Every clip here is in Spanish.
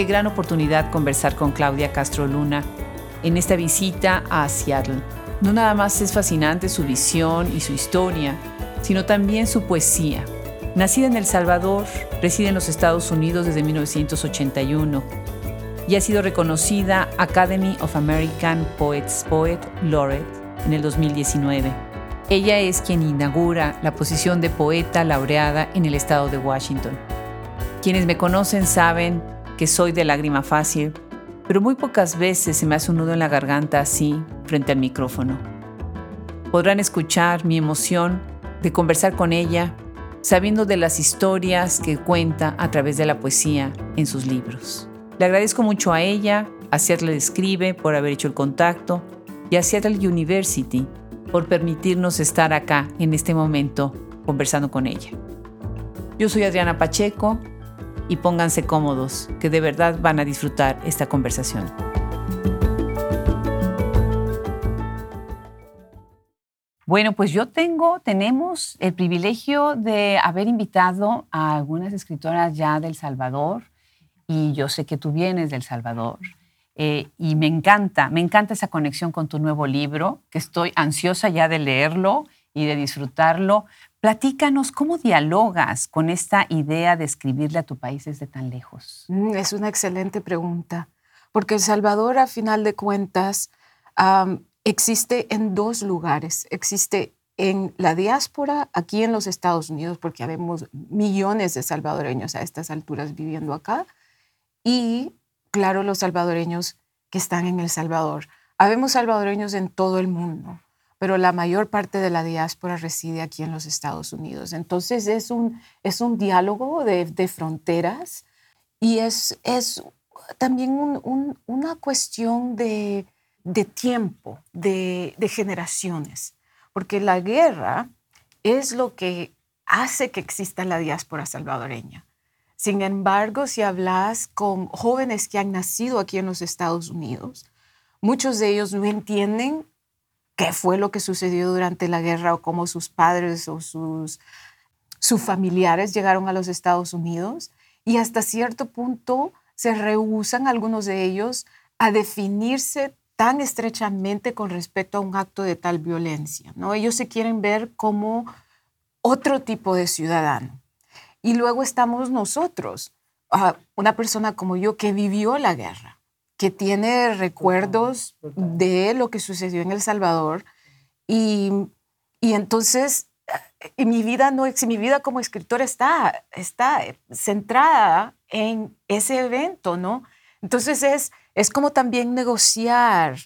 Qué gran oportunidad conversar con Claudia Castro Luna en esta visita a Seattle. No nada más es fascinante su visión y su historia, sino también su poesía. Nacida en El Salvador, reside en los Estados Unidos desde 1981 y ha sido reconocida Academy of American Poets Poet Laureate en el 2019. Ella es quien inaugura la posición de poeta laureada en el estado de Washington. Quienes me conocen saben que soy de lágrima fácil, pero muy pocas veces se me hace un nudo en la garganta así frente al micrófono. Podrán escuchar mi emoción de conversar con ella, sabiendo de las historias que cuenta a través de la poesía en sus libros. Le agradezco mucho a ella, a Seattle Escribe por haber hecho el contacto y a Seattle University por permitirnos estar acá en este momento conversando con ella. Yo soy Adriana Pacheco y pónganse cómodos, que de verdad van a disfrutar esta conversación. Bueno, pues yo tengo, tenemos el privilegio de haber invitado a algunas escritoras ya del Salvador y yo sé que tú vienes del Salvador. Eh, y me encanta, me encanta esa conexión con tu nuevo libro, que estoy ansiosa ya de leerlo y de disfrutarlo. Platícanos, ¿cómo dialogas con esta idea de escribirle a tu país desde tan lejos? Mm, es una excelente pregunta, porque El Salvador, a final de cuentas, existe en dos lugares. Existe en la diáspora, aquí en los Estados Unidos, porque habemos millones de salvadoreños a estas alturas viviendo acá, y, claro, los salvadoreños que están en El Salvador. Habemos salvadoreños en todo el mundo pero la mayor parte de la diáspora reside aquí en los Estados Unidos. Entonces es un, es un diálogo de, fronteras y es, es también una cuestión de, tiempo, de, de generaciones, porque la guerra es lo que hace que exista la diáspora salvadoreña. Sin embargo, si hablas con jóvenes que han nacido aquí en los Estados Unidos, muchos de ellos no entienden qué fue lo que sucedió durante la guerra o cómo sus padres o sus, sus familiares llegaron a los Estados Unidos y hasta cierto punto se rehusan algunos de ellos a definirse tan estrechamente con respecto a un acto de tal violencia. ¿no? Ellos se quieren ver como otro tipo de ciudadano. Y luego estamos nosotros, ah, una persona como yo que vivió la guerra que tiene recuerdos de lo que sucedió en El Salvador. Y, y entonces y mi vida no mi vida como escritora está está centrada en ese evento no entonces es es como también negociar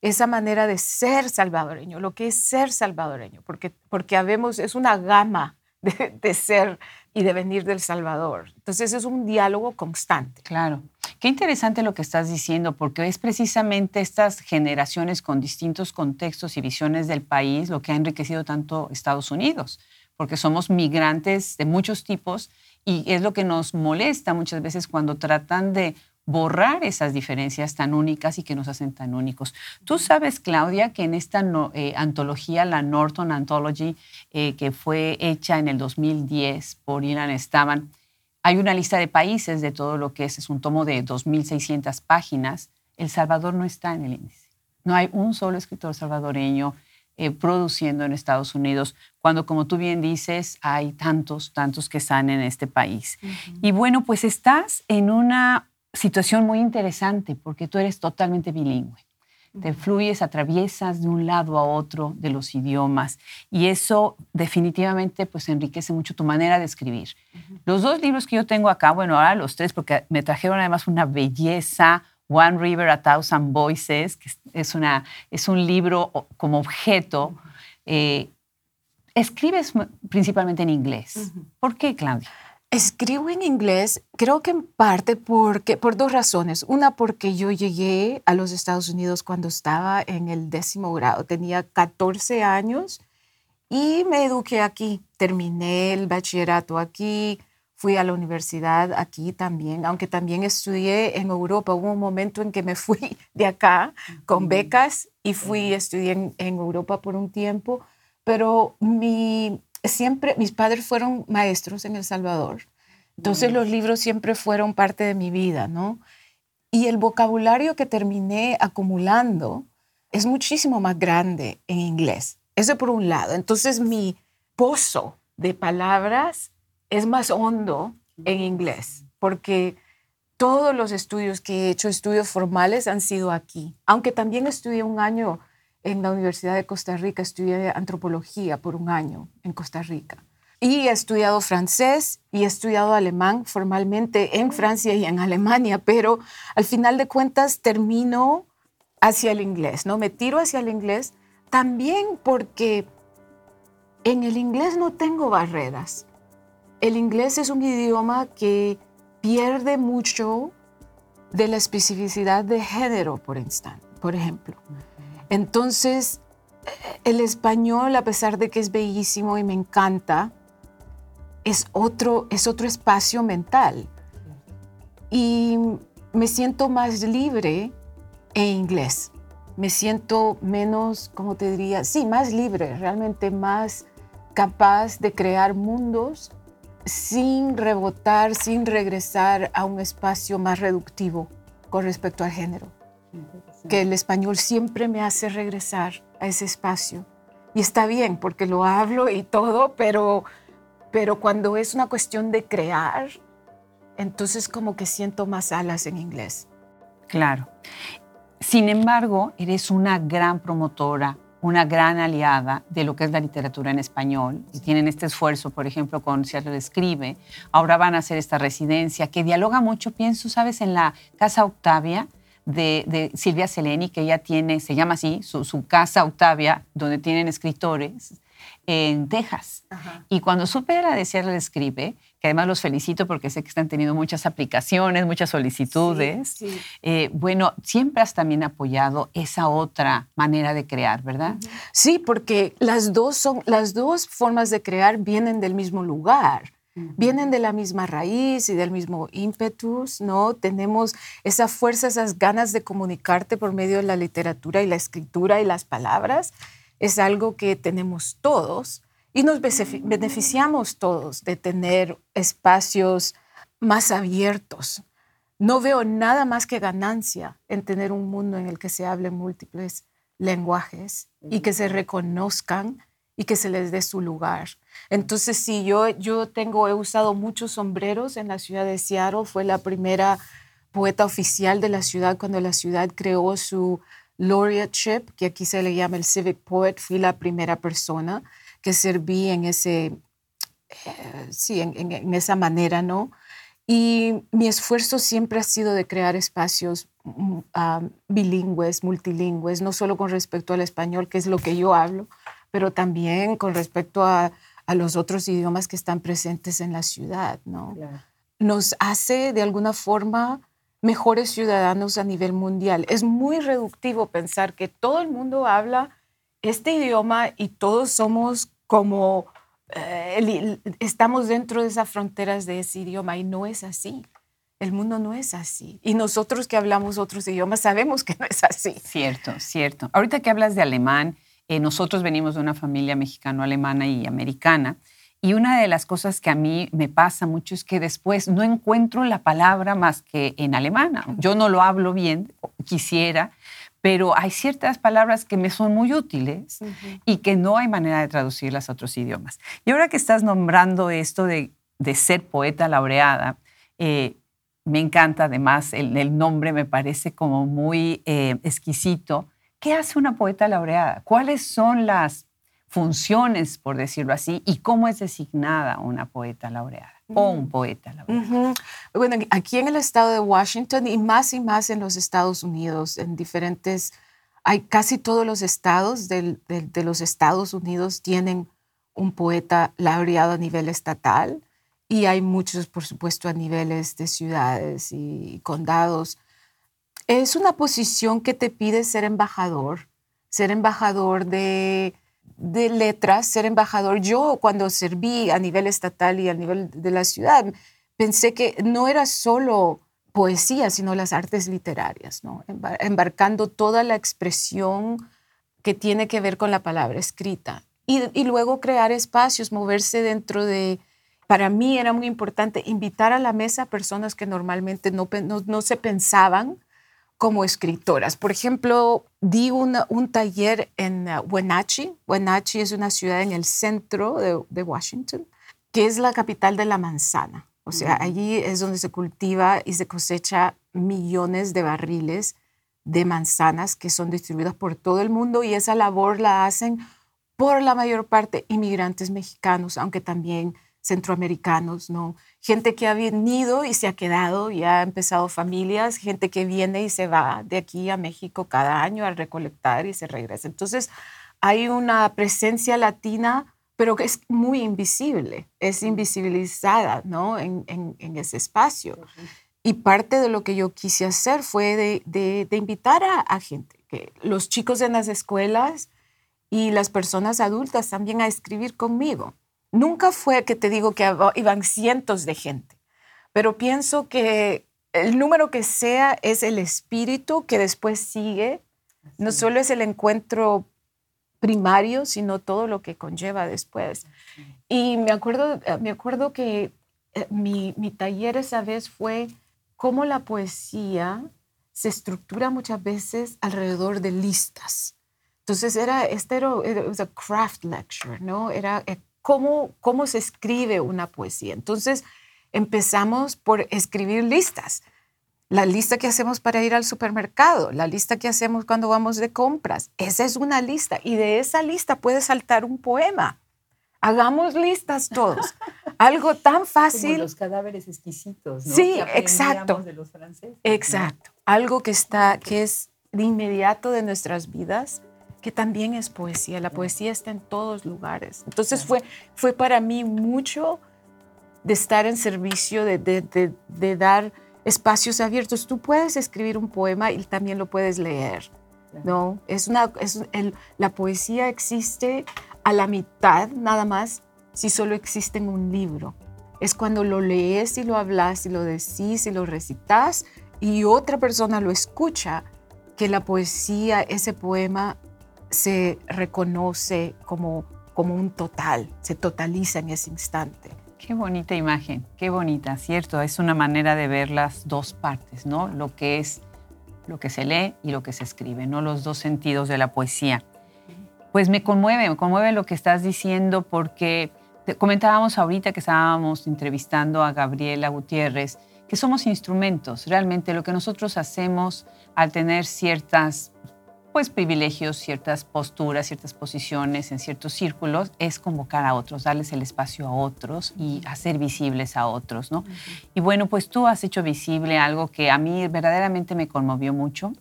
esa manera de ser salvadoreño lo que es ser salvadoreño porque porque habemos es una gama de, de ser y de venir del Salvador. Entonces es un diálogo constante. Claro. Qué interesante lo que estás diciendo, porque es precisamente estas generaciones con distintos contextos y visiones del país lo que ha enriquecido tanto Estados Unidos, porque somos migrantes de muchos tipos y es lo que nos molesta muchas veces cuando tratan de borrar esas diferencias tan únicas y que nos hacen tan únicos. Tú sabes, Claudia, que en esta eh, antología, la Norton Anthology, eh, que fue hecha en el 2010 por Ilan Estaban, hay una lista de países de todo lo que es, es un tomo de 2.600 páginas. El Salvador no está en el índice. No hay un solo escritor salvadoreño eh, produciendo en Estados Unidos, cuando, como tú bien dices, hay tantos, tantos que están en este país. Y bueno, pues estás en una situación muy interesante porque tú eres totalmente bilingüe. Te fluyes, atraviesas de un lado a otro de los idiomas y eso definitivamente pues enriquece mucho tu manera de escribir. Los dos libros que yo tengo acá, bueno, ahora los tres porque me trajeron además una belleza, One River, A Thousand Voices, que es, una, es un libro como objeto. Eh, escribes principalmente en inglés. ¿Por qué, Claudia? Escribo en inglés, creo que en parte porque, por dos razones. Una, porque yo llegué a los Estados Unidos cuando estaba en el décimo grado, tenía 14 años y me eduqué aquí. Terminé el bachillerato aquí, fui a la universidad aquí también, aunque también estudié en Europa. Hubo un momento en que me fui de acá con becas y fui estudié en, en Europa por un tiempo, pero mi siempre, mis padres fueron maestros en El Salvador, entonces los libros siempre fueron parte de mi vida, ¿no? Y el vocabulario que terminé acumulando es muchísimo más grande en inglés. Eso por un lado. Entonces mi pozo de palabras es más hondo en inglés, porque todos los estudios que he hecho, estudios formales, han sido aquí. Aunque también estudié un año en la Universidad de Costa Rica, estudié antropología por un año en Costa Rica. Y he estudiado francés y he estudiado alemán formalmente en Francia y en Alemania, pero al final de cuentas termino hacia el inglés, ¿no? Me tiro hacia el inglés también porque en el inglés no tengo barreras. El inglés es un idioma que pierde mucho de la especificidad de género, por, por ejemplo. Entonces, el español, a pesar de que es bellísimo y me encanta, es otro, es otro espacio mental. Y me siento más libre en inglés. Me siento menos, ¿cómo te diría? Sí, más libre, realmente más capaz de crear mundos sin rebotar, sin regresar a un espacio más reductivo con respecto al género. Que el español siempre me hace regresar a ese espacio. Y está bien, porque lo hablo y todo, pero, pero cuando es una cuestión de crear, entonces como que siento más alas en inglés. Claro. Sin embargo, eres una gran promotora, una gran aliada de lo que es la literatura en español. Y tienen este esfuerzo, por ejemplo, con Seattle Escribe. Ahora van a hacer esta residencia que dialoga mucho, pienso, ¿sabes? En la Casa Octavia de, Silvia Seleni, que ella tiene, se llama así, su, su Casa Octavia, donde tienen escritores en Texas. Y cuando supe a la de Escribe, que además los felicito porque sé que están teniendo muchas aplicaciones, muchas solicitudes. Eh, bueno, siempre has también apoyado esa otra manera de crear, ¿verdad? Sí, porque las dos, son, las dos formas de crear vienen del mismo lugar. Vienen de la misma raíz y del mismo ímpetus, ¿no? Tenemos esa fuerza, esas ganas de comunicarte por medio de la literatura y la escritura y las palabras. Es algo que tenemos todos y nos beneficiamos todos de tener espacios más abiertos. No veo nada más que ganancia en tener un mundo en el que se hablen múltiples lenguajes y que se reconozcan y que se les dé su lugar. Entonces, sí, yo, yo tengo, he usado muchos sombreros en la ciudad de Seattle. Fue la primera poeta oficial de la ciudad cuando la ciudad creó su laureateship, que aquí se le llama el Civic Poet. Fui la primera persona que serví en, ese, eh, sí, en, esa manera, ¿no? Y mi esfuerzo siempre ha sido de crear espacios mm, bilingües, multilingües, no solo con respecto al español, que es lo que yo hablo, pero también con respecto a, a los otros idiomas que están presentes en la ciudad, ¿no? Nos hace de alguna forma mejores ciudadanos a nivel mundial. Es muy reductivo pensar que todo el mundo habla este idioma y todos somos como, eh, estamos dentro de esas fronteras de ese idioma y no es así. El mundo no es así. Y nosotros que hablamos otros idiomas sabemos que no es así. Cierto, cierto. Ahorita que hablas de alemán, eh, nosotros venimos de una familia mexicano-alemana y americana. Y una de las cosas que a mí me pasa mucho es que después no encuentro la palabra más que en alemán. Yo no lo hablo bien, quisiera, pero hay ciertas palabras que me son muy útiles y que no hay manera de traducirlas a otros idiomas. Y ahora que estás nombrando esto de, ser poeta laureada, eh, me encanta además, el, nombre me parece como muy eh, exquisito. ¿Qué hace una poeta laureada? ¿Cuáles son las funciones, por decirlo así, y cómo es designada una poeta laureada? o un poeta. La Bueno, aquí en el estado de Washington y más y más en los Estados Unidos, en diferentes, hay casi todos los estados de los Estados Unidos tienen un poeta laureado a nivel estatal y hay muchos, por supuesto, a niveles de ciudades y condados. Es una posición que te pide ser embajador, ser embajador de letras, ser embajador. Yo cuando serví a nivel estatal y a nivel de la ciudad, pensé que no era solo poesía, sino las artes literarias, ¿no? embarcando toda la expresión que tiene que ver con la palabra escrita. Y, luego crear espacios, moverse dentro de... Para mí era muy importante invitar a la mesa personas que normalmente no, no, no se pensaban como escritoras. Por ejemplo, di un taller en uh, Wenatchee. Wenatchee es una ciudad en el centro de, Washington, que es la capital de la manzana. O sea, allí es donde se cultiva y se cosecha millones de barriles de manzanas que son distribuidas por todo el mundo y esa labor la hacen por la mayor parte inmigrantes mexicanos, aunque también centroamericanos, ¿no? Gente que ha venido y se ha quedado y ha empezado familias, gente que viene y se va de aquí a México cada año a recolectar y se regresa. Entonces, hay una presencia latina, pero que es muy invisible, es invisibilizada, ¿no? En, ese espacio. Y parte de lo que yo quise hacer fue de, invitar a, a gente, que los chicos en las escuelas y las personas adultas también a escribir conmigo Nunca fue que te digo que iban cientos de gente, pero pienso que el número que sea es el espíritu que después sigue. No solo es el encuentro primario, sino todo lo que conlleva después. Y me acuerdo, eh, me acuerdo que eh, mi, mi taller esa vez fue cómo la poesía se estructura muchas veces alrededor de listas. Entonces era, este era, era craft lecture, ¿no? Era eh, cómo, cómo se escribe una poesía. Entonces empezamos por escribir listas. La lista que hacemos para ir al supermercado, la lista que hacemos cuando vamos de compras, esa es una lista y de esa lista puede saltar un poema. Hagamos listas todos. Algo tan fácil. Como los cadáveres exquisitos, ¿no? Sí, exacto. De los franceses, exacto. Algo que está, que es de inmediato de nuestras vidas que también es poesía. La poesía está en todos lugares. Entonces fue, fue para mí mucho de estar en servicio, de, de, de, dar espacios abiertos. Tú puedes escribir un poema y también lo puedes leer. ¿no? Es una, es la poesía existe a la mitad nada más si solo existe en un libro. Es cuando lo lees y lo hablas y lo decís y lo recitas y otra persona lo escucha que la poesía, ese poema se reconoce como, como un total, se totaliza en ese instante. Qué bonita imagen, qué bonita, ¿cierto? Es una manera de ver las dos partes, ¿no? Lo que es lo que se lee y lo que se escribe, ¿no? Los dos sentidos de la poesía. Pues me conmueve, me conmueve lo que estás diciendo porque comentábamos ahorita que estábamos entrevistando a Gabriela Gutiérrez, que somos instrumentos. Realmente lo que nosotros hacemos al tener ciertas pues privilegios, ciertas posturas, ciertas posiciones en ciertos círculos, es convocar a otros, darles el espacio a otros y hacer visibles a otros, ¿no? Y bueno, pues tú has hecho visible algo que a mí verdaderamente me conmovió mucho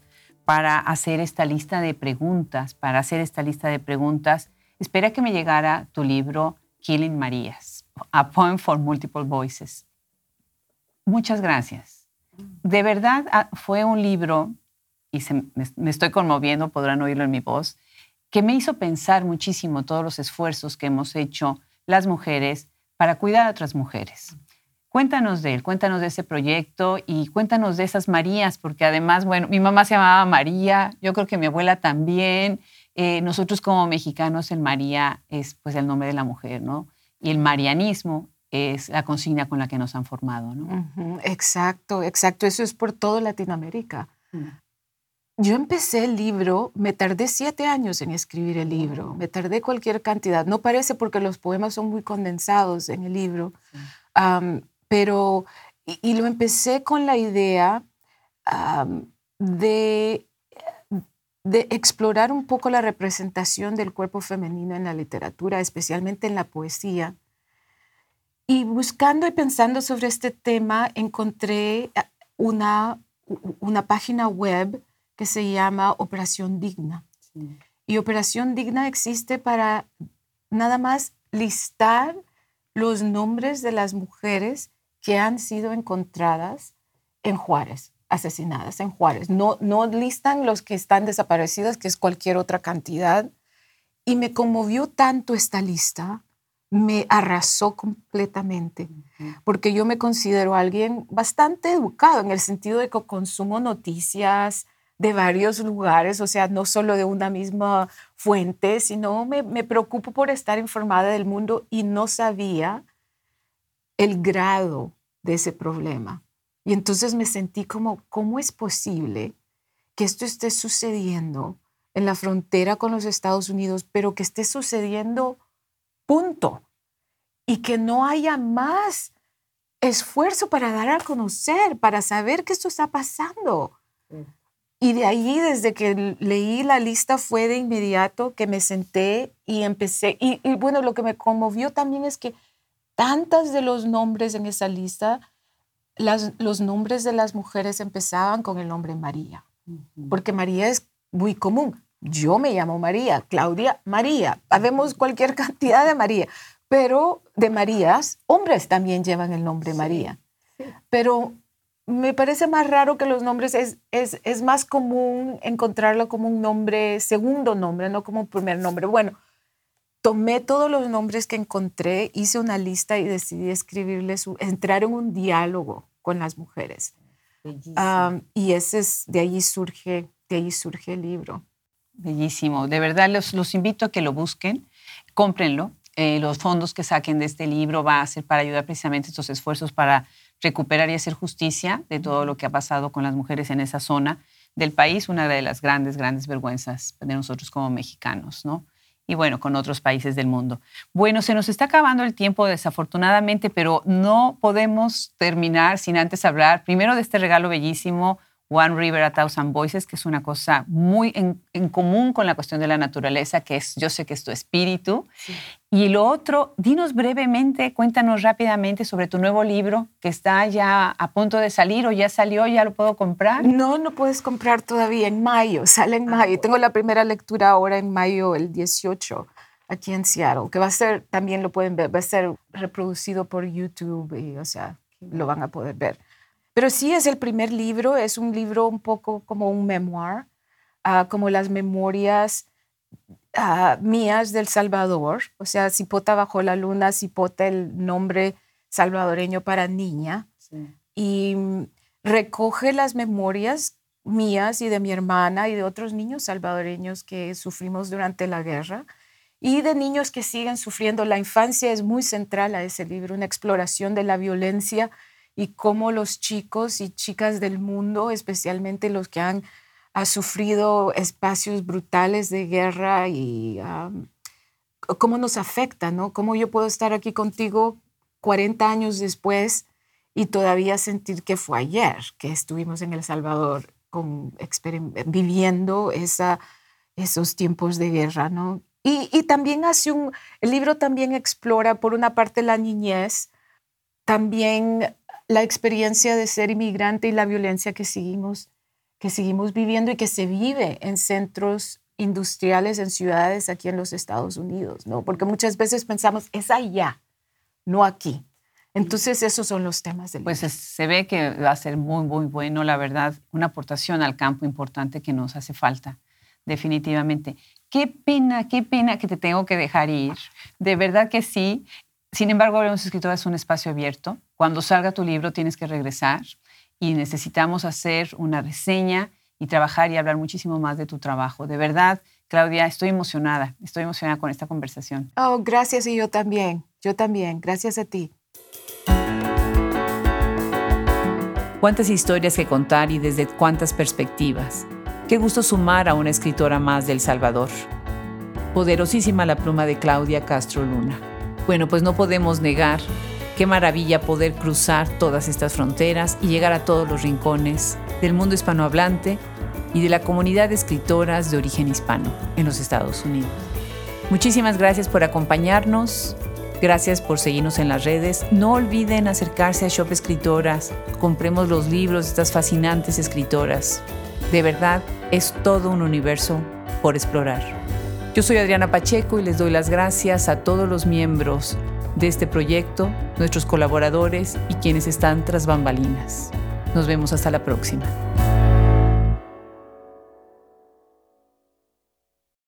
para hacer esta lista de preguntas, para hacer esta lista de preguntas. Espera que me llegara tu libro Killing Marías, A Poem for Multiple Voices. Muchas gracias. De verdad ah, fue un libro y me, estoy conmoviendo, podrán oírlo en mi voz, que me hizo pensar muchísimo todos los esfuerzos que hemos hecho las mujeres para cuidar a otras mujeres. Cuéntanos de él, cuéntanos de ese proyecto y cuéntanos de esas Marías, porque además, bueno, mi mamá se llamaba María, yo creo que mi abuela también. Eh, nosotros como mexicanos, el María es pues el nombre de la mujer, ¿no? Y el marianismo es la consigna con la que nos han formado, ¿no? Exacto, exacto. Eso es por todo Latinoamérica. Mm. Yo empecé el libro, me tardé siete años en escribir el libro, me tardé cualquier cantidad. No parece porque los poemas son muy condensados en el libro, pero, y, lo empecé con la idea de, de explorar un poco la representación del cuerpo femenino en la literatura, especialmente en la poesía. Y buscando y pensando sobre este tema, encontré una, una página web que se llama Operación Digna. Y Operación Digna existe para nada más listar los nombres de las mujeres que han sido encontradas en Juárez, asesinadas en Juárez. No, no listan los que están desaparecidas, que es cualquier otra cantidad. Y me conmovió tanto esta lista, me arrasó completamente, porque yo me considero alguien bastante educado en el sentido de que consumo noticias, de varios lugares, o sea, no solo de una misma fuente, sino me, me preocupo por estar informada del mundo y no sabía el grado de ese problema. Y entonces me sentí como, ¿cómo es posible que esto esté sucediendo en la frontera con los Estados Unidos, pero que esté sucediendo punto. Y que no haya más esfuerzo para dar a conocer, para saber que esto está pasando. Y de ahí, desde que leí la lista, fue de inmediato que me senté y empecé. Y, bueno, lo que me conmovió también es que tantas de los nombres en esa lista, las, los nombres de las mujeres empezaban con el nombre María, porque María es muy común. Yo me llamo María, Claudia María. Habemos cualquier cantidad de María, pero de Marías, hombres también llevan el nombre María. Pero me parece más raro que los nombres, es, es, es, más común encontrarlo como un nombre, segundo nombre, no como un primer nombre. Bueno, tomé todos los nombres que encontré, hice una lista y decidí escribirles, entrar en un diálogo con las mujeres. y ese es, de ahí surge, de ahí surge el libro. Bellísimo. De verdad los, los invito a que lo busquen, cómprenlo. Eh, los fondos que saquen de este libro va a ser para ayudar precisamente estos esfuerzos para recuperar y hacer justicia de todo lo que ha pasado con las mujeres en esa zona del país, una de las grandes, grandes vergüenzas de nosotros como mexicanos, ¿no? Y bueno, con otros países del mundo. Bueno, se nos está acabando el tiempo desafortunadamente, pero no podemos terminar sin antes hablar primero de este regalo bellísimo One River, A Thousand Voices, que es una cosa muy en, común con la cuestión de la naturaleza, que es, yo sé que es tu espíritu. Y lo otro, dinos brevemente, cuéntanos rápidamente sobre tu nuevo libro que está ya a punto de salir o ya salió, ya lo puedo comprar. No, no puedes comprar todavía, en mayo, sale en ah, mayo. Tengo la primera lectura ahora en mayo, el 18 aquí en Seattle, que va a ser, también lo pueden ver, va a ser reproducido por YouTube y, o sea, lo van a poder ver. Pero sí es el primer libro, es un libro un poco como un memoir, ah, como las memorias ah, mías del Salvador, o sea, Cipota bajo la luna, Cipota el nombre salvadoreño para niña, y recoge las memorias mías y de mi hermana y de otros niños salvadoreños que sufrimos durante la guerra y de niños que siguen sufriendo. La infancia es muy central a ese libro, una exploración de la violencia y cómo los chicos y chicas del mundo, especialmente los que han sufrido espacios brutales de guerra y cómo nos afecta, ¿no? Cómo yo puedo estar aquí contigo 40 años después y todavía sentir que fue ayer que estuvimos en El Salvador con, viviendo esa, esos tiempos de guerra, ¿no? Y, y, también hace un, el libro también explora por una parte la niñez, también la experiencia de ser inmigrante y la violencia que seguimos, que seguimos viviendo y que se vive en centros industriales, en ciudades aquí en los Estados Unidos, ¿no? Porque muchas veces pensamos, es allá, no aquí. Entonces, esos son los temas del Pues se ve que va a ser muy, muy bueno, la verdad, una aportación al campo importante que nos hace falta, definitivamente. Qué pena, qué pena que te tengo que dejar ir. De verdad que sí. Sin embargo, Hablemos Escritores es un espacio abierto. Cuando salga tu libro tienes que regresar y necesitamos hacer una reseña y trabajar y hablar muchísimo más de tu trabajo. De verdad, Claudia, estoy emocionada, estoy emocionada con esta conversación. Oh, gracias y yo también, yo también, gracias a ti. Cuántas historias que contar y desde cuántas perspectivas. Qué gusto sumar a una escritora más del Salvador. Poderosísima la pluma de Claudia Castro Luna. Bueno, pues no podemos negar qué maravilla poder cruzar todas estas fronteras y llegar a todos los rincones del mundo hispanohablante y de la comunidad de escritoras de origen hispano en los Estados Unidos. Muchísimas gracias por acompañarnos. Gracias por seguirnos en las redes. No olviden acercarse a Shop Escritoras. Compremos los libros de estas fascinantes escritoras. De verdad, es todo un universo por explorar. Yo soy Adriana Pacheco y les doy las gracias a todos los miembros de este proyecto, nuestros colaboradores y quienes están tras bambalinas. Nos vemos hasta la próxima.